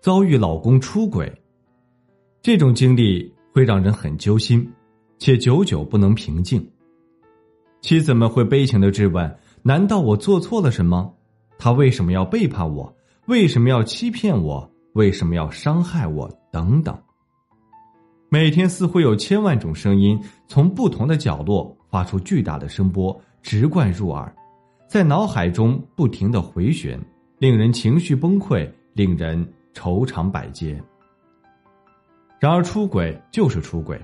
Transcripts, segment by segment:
遭遇老公出轨，这种经历会让人很揪心，且久久不能平静。妻子们会悲情的质问：“难道我做错了什么？他为什么要背叛我？为什么要欺骗我？为什么要伤害我？”等等。每天似乎有千万种声音从不同的角落发出巨大的声波，直灌入耳，在脑海中不停的回旋，令人情绪崩溃，令人。愁肠百结。然而，出轨就是出轨，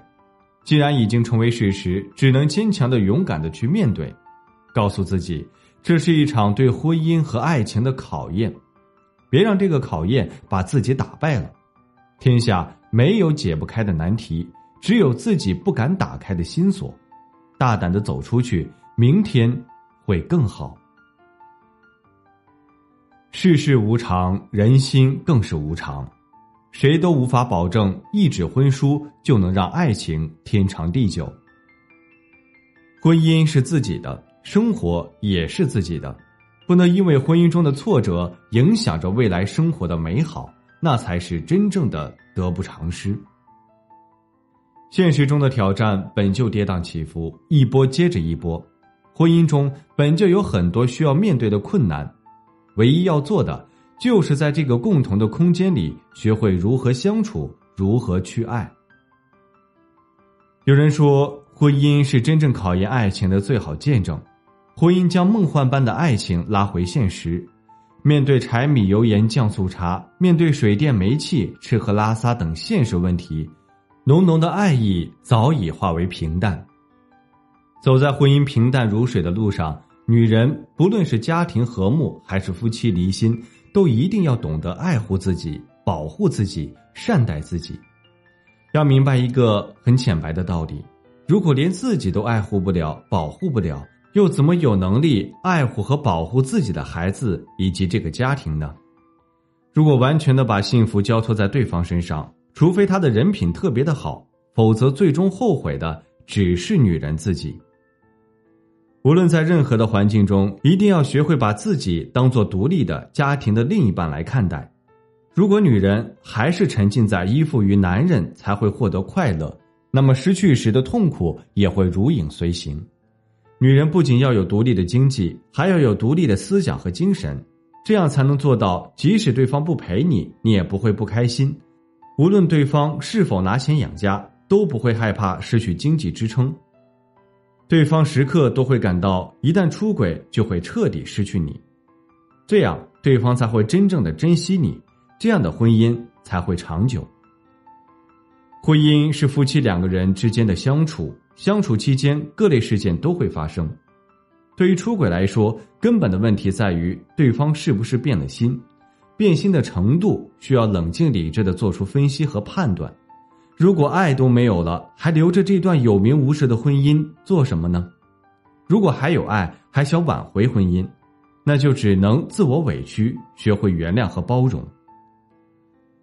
既然已经成为事实，只能坚强的、勇敢的去面对，告诉自己，这是一场对婚姻和爱情的考验，别让这个考验把自己打败了。天下没有解不开的难题，只有自己不敢打开的心锁。大胆的走出去，明天会更好。世事无常，人心更是无常，谁都无法保证一纸婚书就能让爱情天长地久。婚姻是自己的，生活也是自己的，不能因为婚姻中的挫折影响着未来生活的美好，那才是真正的得不偿失。现实中的挑战本就跌宕起伏，一波接着一波，婚姻中本就有很多需要面对的困难。唯一要做的，就是在这个共同的空间里，学会如何相处，如何去爱。有人说，婚姻是真正考验爱情的最好见证。婚姻将梦幻般的爱情拉回现实，面对柴米油盐酱醋茶，面对水电煤气、吃喝拉撒等现实问题，浓浓的爱意早已化为平淡。走在婚姻平淡如水的路上。女人不论是家庭和睦还是夫妻离心，都一定要懂得爱护自己、保护自己、善待自己。要明白一个很浅白的道理：如果连自己都爱护不了、保护不了，又怎么有能力爱护和保护自己的孩子以及这个家庭呢？如果完全的把幸福交托在对方身上，除非他的人品特别的好，否则最终后悔的只是女人自己。无论在任何的环境中，一定要学会把自己当做独立的家庭的另一半来看待。如果女人还是沉浸在依附于男人才会获得快乐，那么失去时的痛苦也会如影随形。女人不仅要有独立的经济，还要有独立的思想和精神，这样才能做到，即使对方不陪你，你也不会不开心。无论对方是否拿钱养家，都不会害怕失去经济支撑。对方时刻都会感到，一旦出轨就会彻底失去你，这样对方才会真正的珍惜你，这样的婚姻才会长久。婚姻是夫妻两个人之间的相处，相处期间各类事件都会发生。对于出轨来说，根本的问题在于对方是不是变了心，变心的程度需要冷静理智的做出分析和判断。如果爱都没有了，还留着这段有名无实的婚姻做什么呢？如果还有爱，还想挽回婚姻，那就只能自我委屈，学会原谅和包容。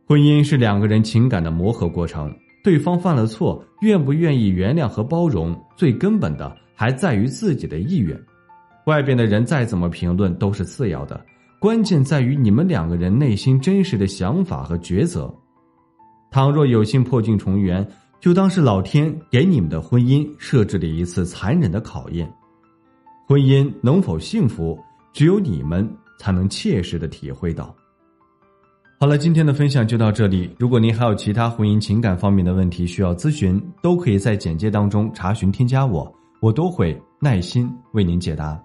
婚姻是两个人情感的磨合过程，对方犯了错，愿不愿意原谅和包容，最根本的还在于自己的意愿。外边的人再怎么评论都是次要的，关键在于你们两个人内心真实的想法和抉择。倘若有幸破镜重圆，就当是老天给你们的婚姻设置了一次残忍的考验。婚姻能否幸福，只有你们才能切实的体会到。好了，今天的分享就到这里。如果您还有其他婚姻情感方面的问题需要咨询，都可以在简介当中查询添加我，我都会耐心为您解答。